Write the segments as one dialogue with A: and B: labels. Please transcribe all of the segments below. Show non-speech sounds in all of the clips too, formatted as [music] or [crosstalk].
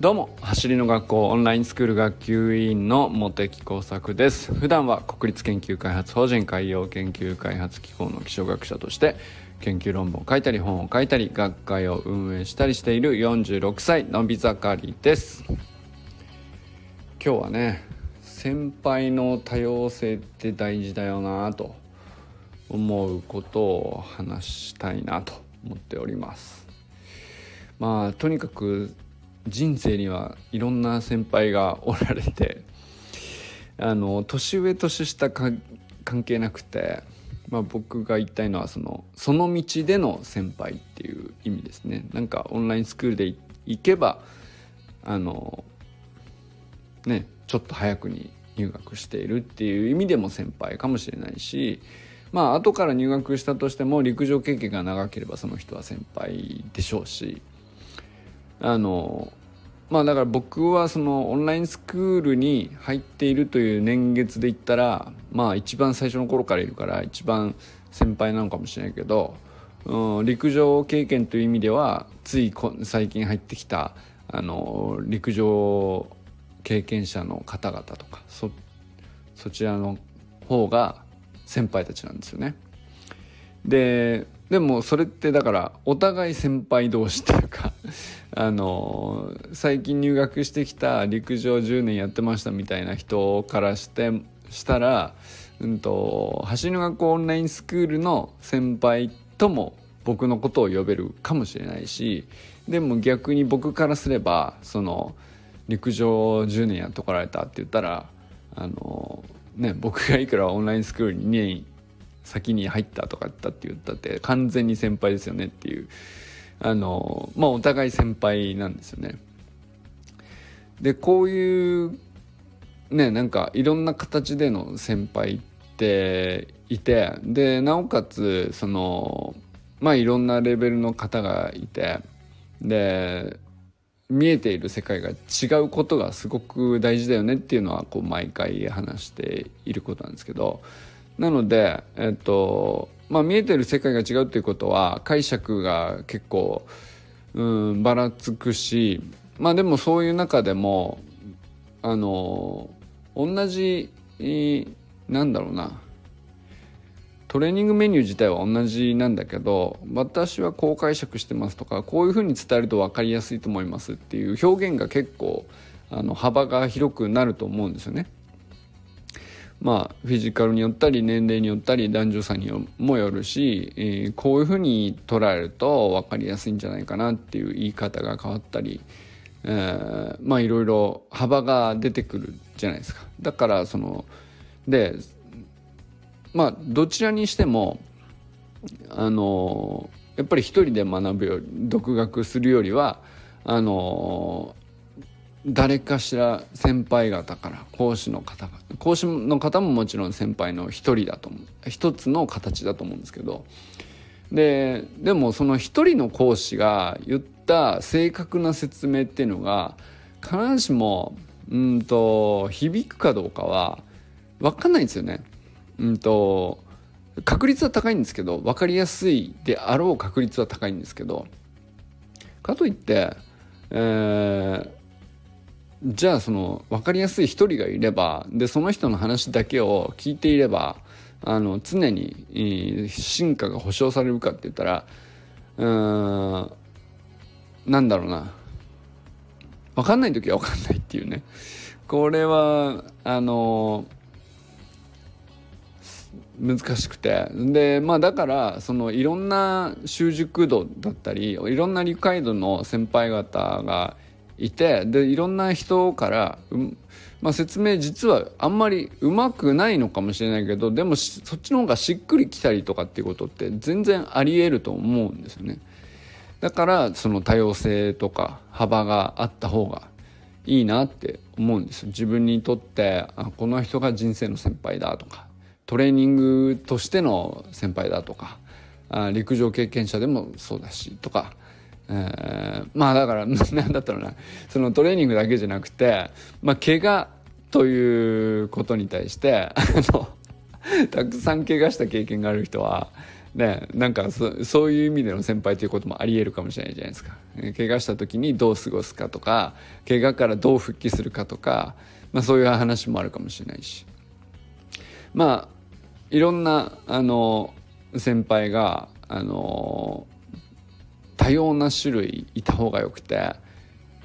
A: どうも走りの学校オンラインスクール学級委員の茂木耕作です。普段は国立研究開発法人海洋研究開発機構の気象学者として研究論文を書いたり本を書いたり学会を運営したりしている46歳のび盛りです。今日はね先輩の多様性って大事だよなと思うことを話したいなと思っております。まあとにかく人生にはいろんな先輩がおられて [laughs] あの年上年下関係なくて、まあ、僕が言いたいのはそのその道での先輩っていう意味ですね。なんかオンラインスクールで行けばあのねちょっと早くに入学しているっていう意味でも先輩かもしれないしまあ後から入学したとしても陸上経験が長ければその人は先輩でしょうしあのまあだから僕はそのオンラインスクールに入っているという年月で言ったらまあ一番最初の頃からいるから一番先輩なのかもしれないけど、うん、陸上経験という意味ではつい最近入ってきたあの陸上経験者の方々とかそそちらの方が先輩たちなんですよね。ででもそれってだからお互い先輩同士っていうかあの最近入学してきた陸上10年やってましたみたいな人からしてしたら、うんと、走りの学校オンラインスクールの先輩とも僕のことを呼べるかもしれないしでも逆に僕からすればその陸上10年やってこられたって言ったらあの、ね、僕がいくらオンラインスクールに2年先に入ったとか言ったって言ったって完全に先輩ですよねっていうあのまあお互い先輩なんですよね。でこういうねなんかいろんな形での先輩っていてでなおかつそのまあいろんなレベルの方がいてで見えている世界が違うことがすごく大事だよねっていうのはこう毎回話していることなんですけどなので、えっとまあ、見えてる世界が違うっていうことは解釈が結構うんばらつくしまあでもそういう中でもあの同じなんだろうなトレーニングメニュー自体は同じなんだけど私はこう解釈してますとかこういうふうに伝えると分かりやすいと思いますっていう表現が結構あの幅が広くなると思うんですよね。まあ、フィジカルによったり年齢によったり男女差にもよるし、えー、こういうふうに捉えると分かりやすいんじゃないかなっていう言い方が変わったり、えー、まあいろいろ幅が出てくるじゃないですか。だからそのでまあどちらにしてもあのやっぱり一人で学ぶより独学するよりはあの誰かしら先輩方から講師の方が講師の方ももちろん先輩の一人だと思う。一つの形だと思うんですけど。ででもその一人の講師が言った正確な説明っていうのが必ずしもうんと響くかどうかは分かんないんですよね。うんと確率は高いんですけど分かりやすいであろう確率は高いんですけど。かといって、えー、じゃあその分かりやすい一人がいればでその人の話だけを聞いていればあの常に進化が保証されるかって言ったらうーんなんだろうな。分かんない時は分かんないっていうね。これはあの難しくて。でまあだからそのいろんな習熟度だったりいろんな理解度の先輩方がいてでいろんな人から、まあ、説明実はあんまりうまくないのかもしれないけどでもそっちの方がしっくりきたりとかっていうことって全然ありえると思うんですよね。だからその多様性とか幅があった方がいいなって思うんですよ。自分にとってあこの人が人生の先輩だとかトレーニングとしての先輩だとかあ陸上経験者でもそうだしとかえー、まあだから何だったろうなそのトレーニングだけじゃなくて、まあ、怪我ということに対してあの [laughs] たくさん怪我した経験がある人はねなんかそういう意味での先輩ということもありえるかもしれないじゃないですか。怪我した時にどう過ごすかとか怪我からどう復帰するかとか、まあ、そういう話もあるかもしれないし。まあいろんなあの先輩があの多様な種類いた方がよくて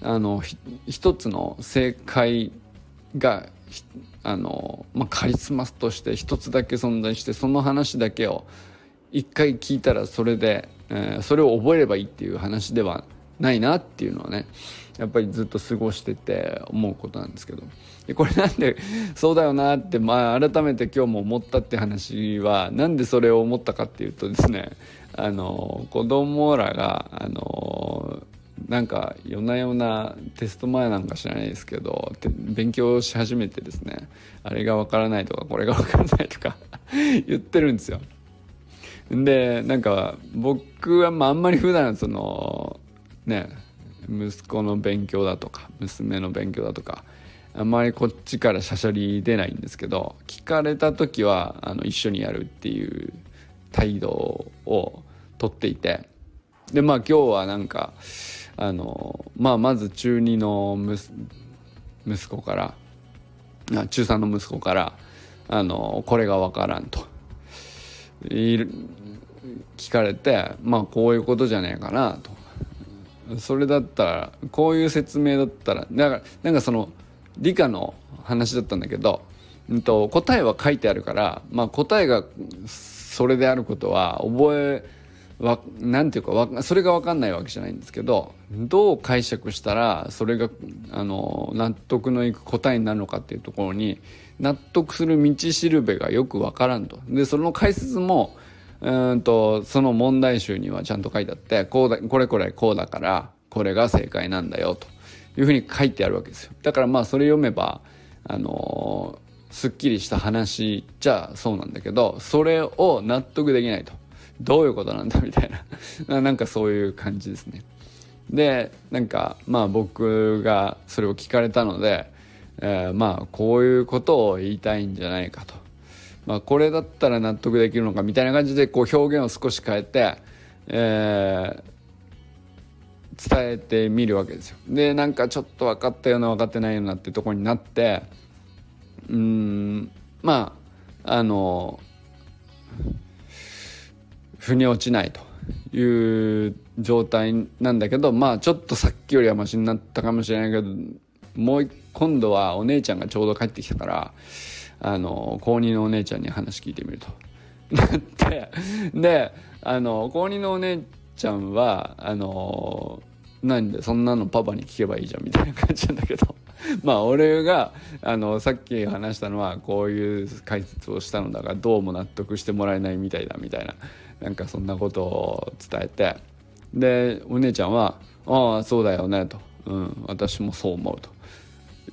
A: あの一つの正解があの、まあ、カリスマスとして一つだけ存在してその話だけを一回聞いたらそれで、えー、それを覚えればいいっていう話ではないなっていうのはねやっぱりずっと過ごしてて思うことなんですけど。でこれなんで [laughs] そうだよなって、まあ、改めて今日も思ったって話はなんでそれを思ったかっていうとですねあの子供らがあのなんか夜な夜なテスト前なんか知らないですけど勉強し始めてですねあれがわからないとかこれがわからないとか [laughs] 言ってるんですよ。でなんか僕はまああんまり普段そのね息子の勉強だとか娘の勉強だとかあんまりこっちからしゃしゃり出ないんですけど聞かれた時はあの一緒にやるっていう態度をとっていて。でまあ今日はなんかあの、まあ、まず中2の息子から中3の息子からあのこれが分からんと。聞かれてまあこういうことじゃねえかなと。それだったらこういう説明だったらだからなんかその理科の話だったんだけど、うんと、答えは書いてあるから、まあ、答えがそれであることは覚えわなんていうかわそれが分かんないわけじゃないんですけどどう解釈したらそれがあの納得のいく答えになるのかっていうところに納得する道しるべがよく分からんと。でその解説もうんとその問題集にはちゃんと書いてあってこうだこれこれこうだからこれが正解なんだよというふうに書いてあるわけですよ。だからまあそれ読めばあのすっきりした話じゃそうなんだけどそれを納得できないと。どういうことなんだみたい [laughs] な。なんかそういう感じですね。でなんかまあ僕がそれを聞かれたので、えー、まあこういうことを言いたいんじゃないかと、まあ、これだったら納得できるのかみたいな感じでこう表現を少し変えて、えー、伝えてみるわけですよ。でなんかちょっと分かったような分かってないようなってとこになってうんまああの腑に落ちないという状態なんだけどまあちょっとさっきよりはマシになったかもしれないけどもう今度はお姉ちゃんがちょうど帰ってきたからあの高2のお姉ちゃんに話聞いてみると。なって [laughs] であの高2のお姉ちゃんはあのなんでそんなのパパに聞けばいいじゃんみたいな感じなんだけど [laughs] まあ俺があのさっき話したのはこういう解説をしたのだがどうも納得してもらえないみたいだみたいななんかそんなことを伝えて。でお姉ちゃんは「ああそうだよね」と、うん「私もそう思う」と。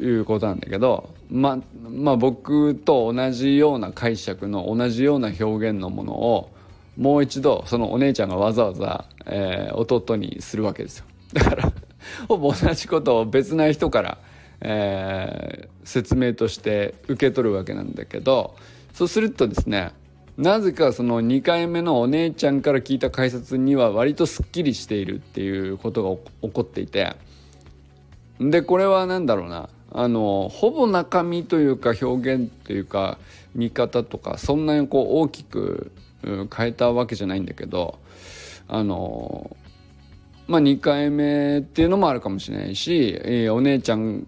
A: いうことなんだけどままあ僕と同じような解釈の同じような表現のものをもう一度そのお姉ちゃんがわざわざ、えー、弟にするわけですよ。だから [laughs] ほぼ同じことを別な人から、えー、説明として受け取るわけなんだけどそうするとですねなぜかその2回目のお姉ちゃんから聞いた解説には割とすっきりしているっていうことが起こっていて。でこれは何だろうな。あのほぼ中身というか表現というか見方とかそんなにこう大きく変えたわけじゃないんだけどあのまあ2回目っていうのもあるかもしれないし、えー、お姉ちゃん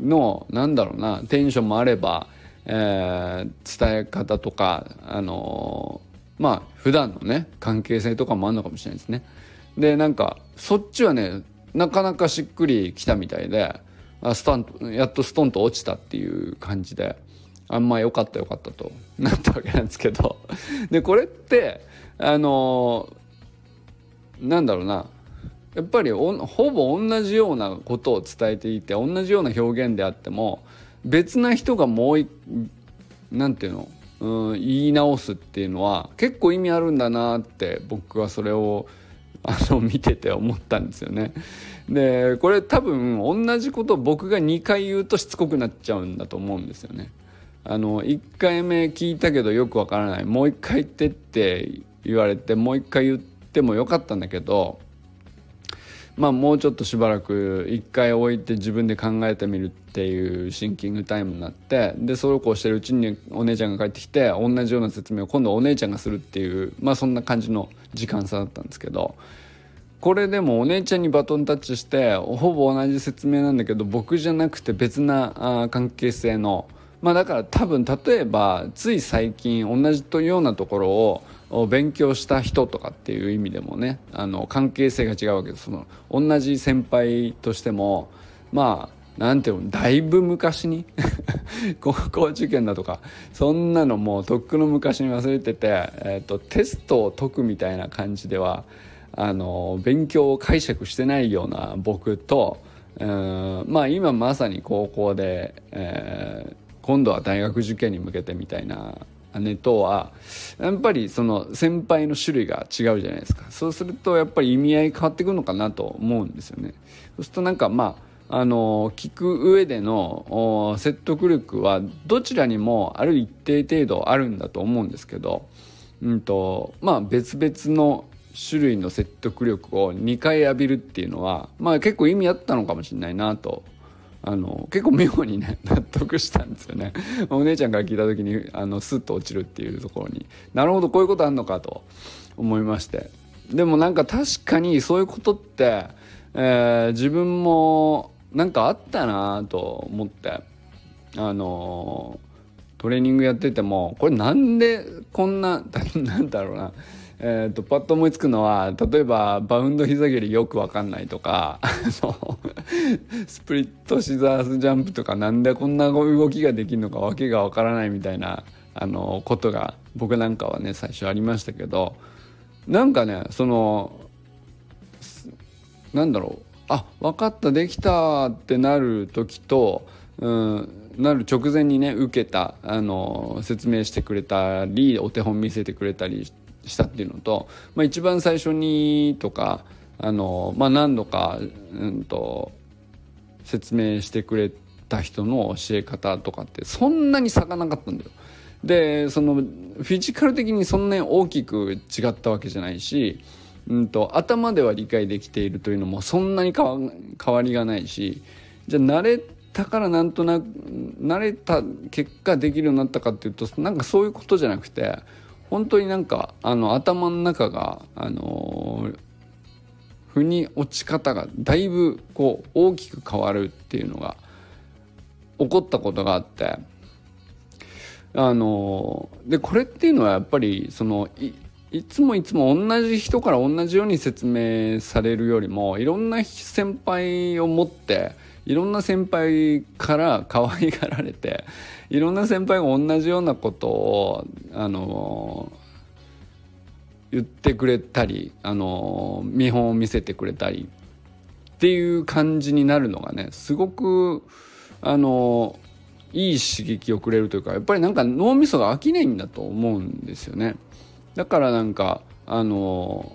A: のなんだろうなテンションもあればえー、伝え方とか、あのー、まあ普段のね関係性とかもあるのかもしれないですね。でなんかそっちはねなかなかしっくりきたみたいでスタンやっとストンと落ちたっていう感じであんま良かった良かったと [laughs] なったわけなんですけどでこれってあのー、なんだろうなやっぱりほぼ同じようなことを伝えていて同じような表現であっても別な人がもう何て言うの？うん、言い直すっていうのは結構意味あるんだなって僕はそれをあの見てて思ったんですよね。でこれ多分同じことを僕が2回言うとしつこくなっちゃうんだと思うんですよね。あの1回目聞いたけどよくわからないもう一回言ってって言われてもう一回言ってもよかったんだけどまあもうちょっとしばらく一回置いて自分で考えてみるっていうシンキングタイムになってでそうこうしてるうちにお姉ちゃんが帰ってきて同じような説明を今度お姉ちゃんがするっていうまあそんな感じの時間差だったんですけどこれでもお姉ちゃんにバトンタッチしてほぼ同じ説明なんだけど僕じゃなくて別なあ関係性のまあだから多分例えばつい最近同じというようなところを勉強した人とかっていう意味でもねあの関係性が違うわけです。その同じ先輩としてもまあなんていうのだいぶ昔に [laughs] 高校受験だとかそんなのもうとっくの昔に忘れてて、えーと、テストを解くみたいな感じではあの勉強を解釈してないような僕と、うん、まあ今まさに高校で、え、今度は大学受験に向けてみたいな姉とはやっぱりその先輩の種類が違うじゃないですか。そうするとやっぱり意味合い変わってくるのかなと思うんですよね。そうするとなんかまああの聞く上での説得力はどちらにもある一定程度あるんだと思うんですけど、うんとまあ、別々の種類の説得力を2回浴びるっていうのは、まあ、結構意味あったのかもしれないなとあの結構妙にね納得したんですよね。[laughs] お姉ちゃんから聞いた時にあのスッと落ちるっていうところに。なるほどこういうことあんのかと思いまして。でもなんか確かにそういうことって、えー、自分もなんかあったなと思って。あのトレーニングやっててもこれなんでこんな [laughs] なんだろうな。えーと、パッと思いつくのは例えばバウンド膝蹴りよく分かんないとかスプリットシザースジャンプとかなんでこんな動きができるのか訳が分からないみたいなあのことが僕なんかはね最初ありましたけどなんかねそのなんだろうあ分かったできたってなる時と、うん、なる直前にね受けたあの説明してくれたりお手本見せてくれたりしたっていうのと、まあ、一番最初にとかあの、まあ、何度か、うんと、説明してくれた人の教え方とかってそんなに差がなかったんだよ。でそのフィジカル的にそんなに大きく違ったわけじゃないし、うんと、頭では理解できているというのもそんなに変わりがないしじゃあ慣れたからなんとなく慣れた結果できるようになったかっていうとなんかそういうことじゃなくて本当になんかあの頭の中があのー、腑に落ち方がだいぶこう大きく変わるっていうのが起こったことがあってあのー、でこれっていうのはやっぱりそのいいつもいつも同じ人から同じように説明されるよりもいろんな先輩を持っていろんな先輩から可愛がられて [laughs] いろんな先輩が同じようなことをあの言ってくれたりあの見本を見せてくれたりっていう感じになるのがねすごくあのいい刺激をくれるというかやっぱりなんか脳みそが飽きないんだと思うんですよね。だからなんかあの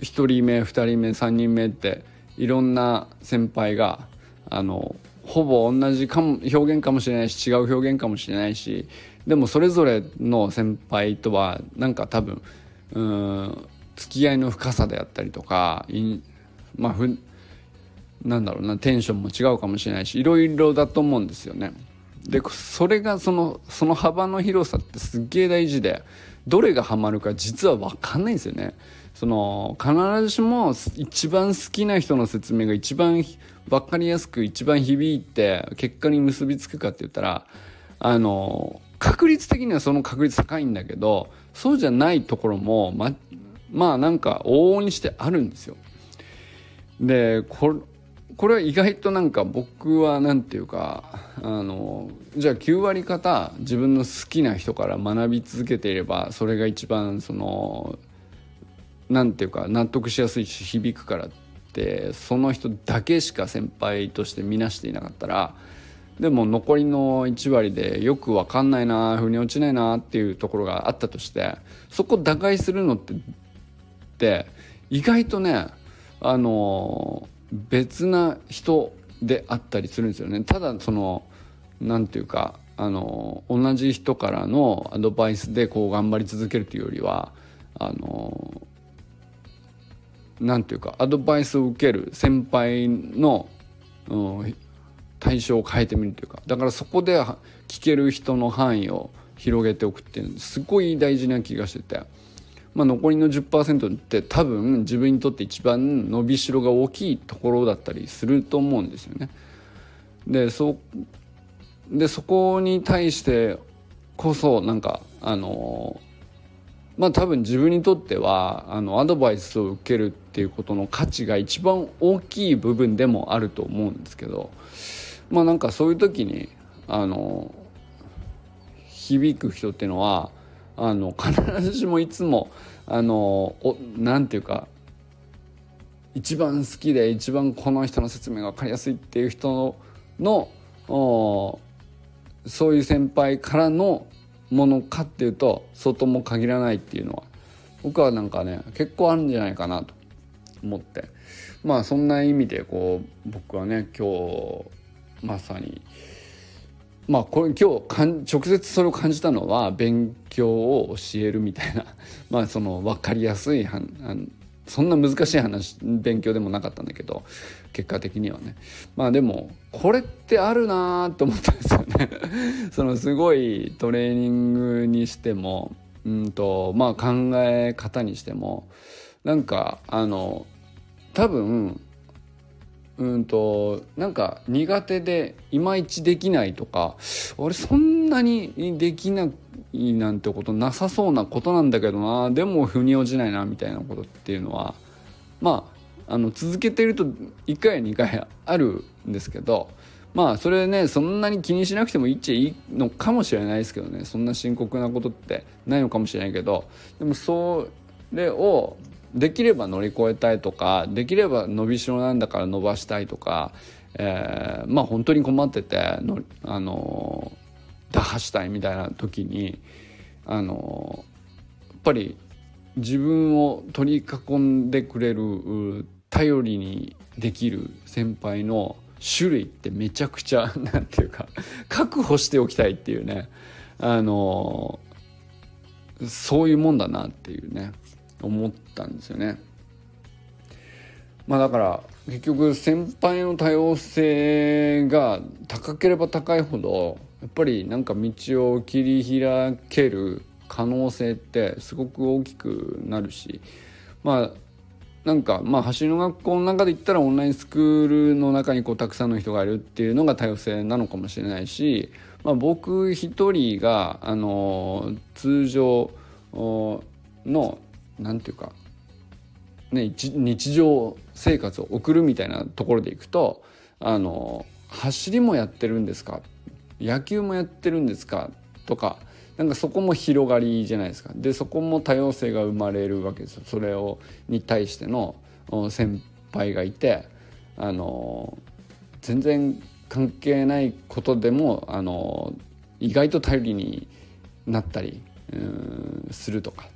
A: 1人目2人目3人目っていろんな先輩があのほぼ同じかも表現かもしれないし違う表現かもしれないしでもそれぞれの先輩とはなんか多分うん付き合いの深さであったりとかまあふなんだろうなテンションも違うかもしれないしいろいろだと思うんですよね。でそれがそのその幅の広さってすっげえ大事でどれがハマるか実は分かんないんですよね。その必ずしも一番好きな人の説明が一番分かりやすく一番響いて結果に結びつくかって言ったらあの確率的にはその確率高いんだけどそうじゃないところもままあなんか往々にしてあるんですよ。でこれこれは意外となんか僕は何て言うかあのじゃあ9割方自分の好きな人から学び続けていればそれが一番その何て言うか納得しやすいし響くからってその人だけしか先輩として見なしていなかったらでも残りの1割でよく分かんないな腑に落ちないなっていうところがあったとしてそこ打開するのってって意外とねあの別な人であったりするんですよね。ただその何て言うかあの同じ人からのアドバイスでこう頑張り続けるというよりはあのなんていうかアドバイスを受ける先輩の、うん、対象を変えてみるというかだからそこで聞ける人の範囲を広げておくっていうのすごい大事な気がしてて、まあ、残りの10%って多分自分にとって一番伸びしろが大きいところだったりすると思うんですよね。でそでそこに対してこそなんかあのまあ多分自分にとってはあのアドバイスを受けるっていうことの価値が一番大きい部分でもあると思うんですけどまあなんかそういう時にあの響く人っていうのはあの必ずしもいつもあのおなんていうか一番好きで一番この人の説明が分かりやすいっていう人のそういう先輩からのものかっていうと外も限らないっていうのは僕はなんかね結構あるんじゃないかなと。思って。まあそんな意味でこう僕はね今日まさにまあこれ今日かん直接それを感じたのは勉強を教えるみたいな [laughs] まあその分かりやすいはんそんな難しい話勉強でもなかったんだけど結果的にはね。まあでもこれってあるなと思ったんですよね。[laughs] そのすごいトレーニングにしてもうんとまあ考え方にしてもなんかあの多分うんとなんか苦手でいまいちできないとか俺そんなにできないなんてことなさそうなことなんだけどな。でも腑に落ちないなみたいなことっていうのはまああの続けてると1回や2回あるんですけどまあそれねそんなに気にしなくてもいっちゃいいのかもしれないですけどね。そんな深刻なことってないのかもしれないけどでもそれをできれば乗り越えたいとかできれば伸びしろなんだから伸ばしたいとか、えー、まあ本当に困っててのあの打破したいみたいな時にあのやっぱり自分を取り囲んでくれる頼りにできる先輩の種類ってめちゃくちゃ [laughs] なんていうか確保しておきたいっていうねあのそういうもんだなっていうね。思ったんですよね。まあだから結局先輩の多様性が高ければ高いほどやっぱりなんか道を切り開ける可能性ってすごく大きくなるしまあなんかまあ走りの学校の中で言ったらオンラインスクールの中にこうたくさんの人がいるっていうのが多様性なのかもしれないし、まあ、僕一人があの通常の何て言うか、ね、日常生活を送るみたいなところでいくとあの走りもやってるんですか？野球もやってるんですか？とかなんかそこも広がりじゃないですか。でそこも多様性が生まれるわけですよ。それをに対しての先輩がいてあの全然関係ないことでもあの意外と頼りになったりするとか。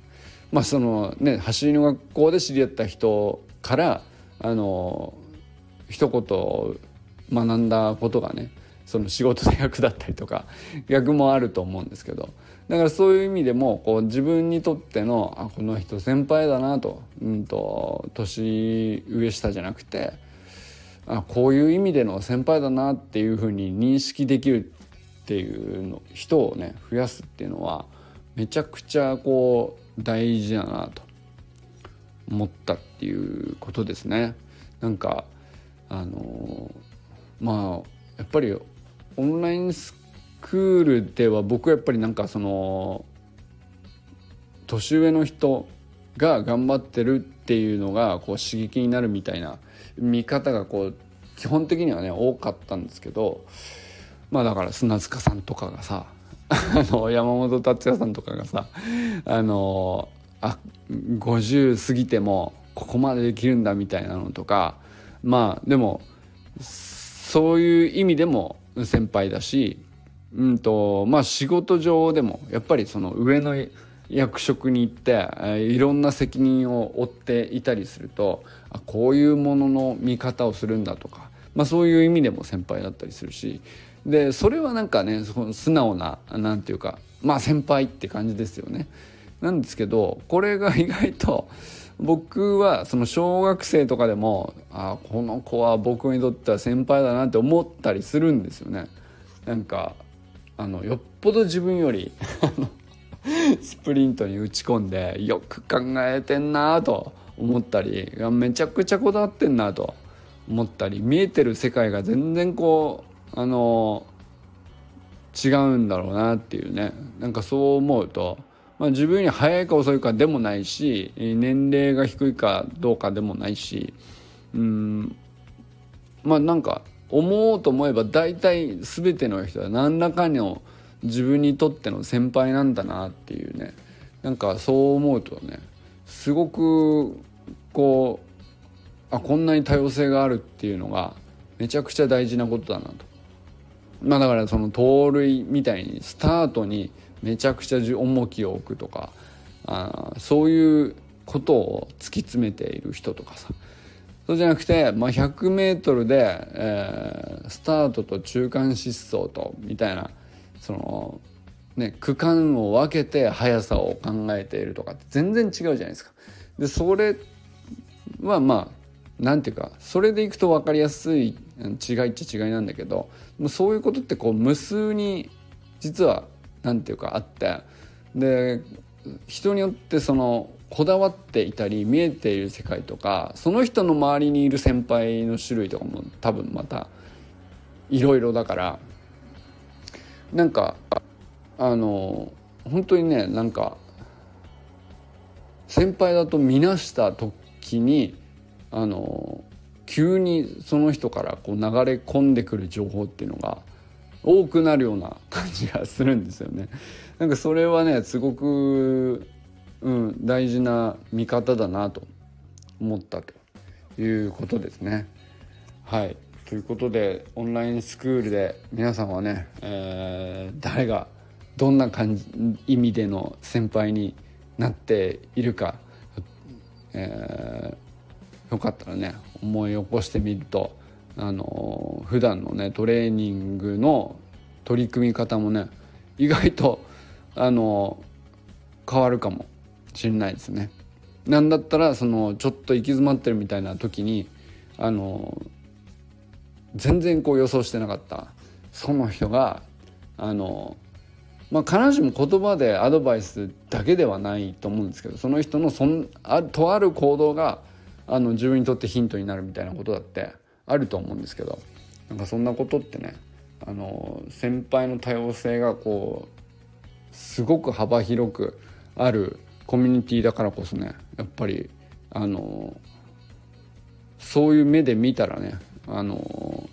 A: まあそのね走りの学校で知り合った人からあの一言学んだことがねその仕事で役立ったりとか逆もあると思うんですけどだからそういう意味でもこう自分にとってのあこの人先輩だなと,、うんと、年上下じゃなくてあこういう意味での先輩だなっていうふうに認識できるっていうの人をね増やすっていうのはめちゃくちゃこう大事だなと思ったっていうことですね。なんかあのまあやっぱりオンラインスクールでは僕はやっぱりなんかその年上の人が頑張ってるっていうのがこう刺激になるみたいな見方がこう基本的にはね多かったんですけどまあだから砂塚さんとかがさあの山本達也さんとかがさあのあ50過ぎてもここまでできるんだみたいなのとかまあでもそういう意味でも先輩だし、うんとまあ、仕事上でもやっぱりその上の役職に行っていろんな責任を負っていたりするとこういうものの見方をするんだとか、まあ、そういう意味でも先輩だったりするしでそれはなんかねその素直ななんていうかまあ先輩って感じですよね。なんですけどこれが意外と僕はその小学生とかでもあこの子は僕にとっては先輩だなって思ったりするんですよね。なんかあのよっぽど自分よりスプリントに打ち込んでよく考えてんなと思ったりめちゃくちゃこだわってんなと思ったり見えてる世界が全然こうあの違うんだろうなっていうねなんかそう思うと、まあ、自分に早いか遅いかでもないし年齢が低いかどうかでもないしうんまあなんか思おうと思えば大体全ての人は何らかの自分にとっての先輩なんだなっていうねなんかそう思うとねすごくこうあこんなに多様性があるっていうのがめちゃくちゃ大事なことだなと。まあだからその盗塁みたいにスタートにめちゃくちゃ重きを置くとかあそういうことを突き詰めている人とかさそうじゃなくて、まあ、100m で、えー、スタートと中間疾走とみたいなその、ね、区間を分けて速さを考えているとかって全然違うじゃないですか。でそれはまあなんていうかそれでいくと分かりやすい違いっちゃ違いなんだけどもうそういうことってこう無数に実はなんていうかあってで人によってそのこだわっていたり見えている世界とかその人の周りにいる先輩の種類とかも多分またいろいろだからなんかあの本当にねなんか先輩だと見なした時にあの急にその人からこう流れ込んでくる情報っていうのが多くなるような感じがするんですよね。[laughs] なんかそれはねすごく、うん、大事な見方だなと思ったということですね。はいということでオンラインスクールで皆さんはね、えー、誰がどんな感じ意味での先輩になっているか、えー、よかったらね思い起こしてみるとあの普段のねトレーニングの取り組み方もね意外とあの変わるかもしれないですね。なんだったらそのちょっと行き詰まってるみたいな時にあの全然こう予想してなかったその人があのまあ必ずしも言葉でアドバイスだけではないと思うんですけどその人のそんあとある行動があの自分にとってヒントになるみたいなことだってあると思うんですけどなんかそんなことってねあの先輩の多様性がこうすごく幅広くあるコミュニティだからこそねやっぱりあのそういう目で見たらねあの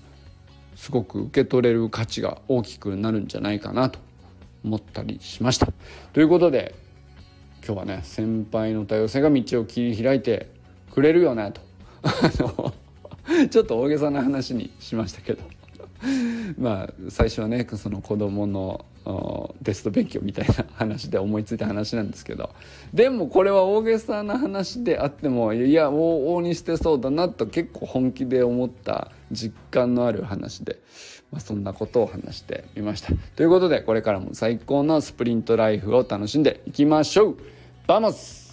A: すごく受け取れる価値が大きくなるんじゃないかなと思ったりしました。ということで今日はね先輩の多様性が道を切り開いてくれるよねと。[laughs] ちょっと大げさな話にしましたけど。まあ最初はねその子供のテスト勉強みたいな話で思いついた話なんですけど。でもこれは大げさな話であってもいや往々にしてそうだなと結構本気で思った実感のある話で、まあ、そんなことを話してみました。ということでこれからも最高のスプリントライフを楽しんでいきましょう。バモス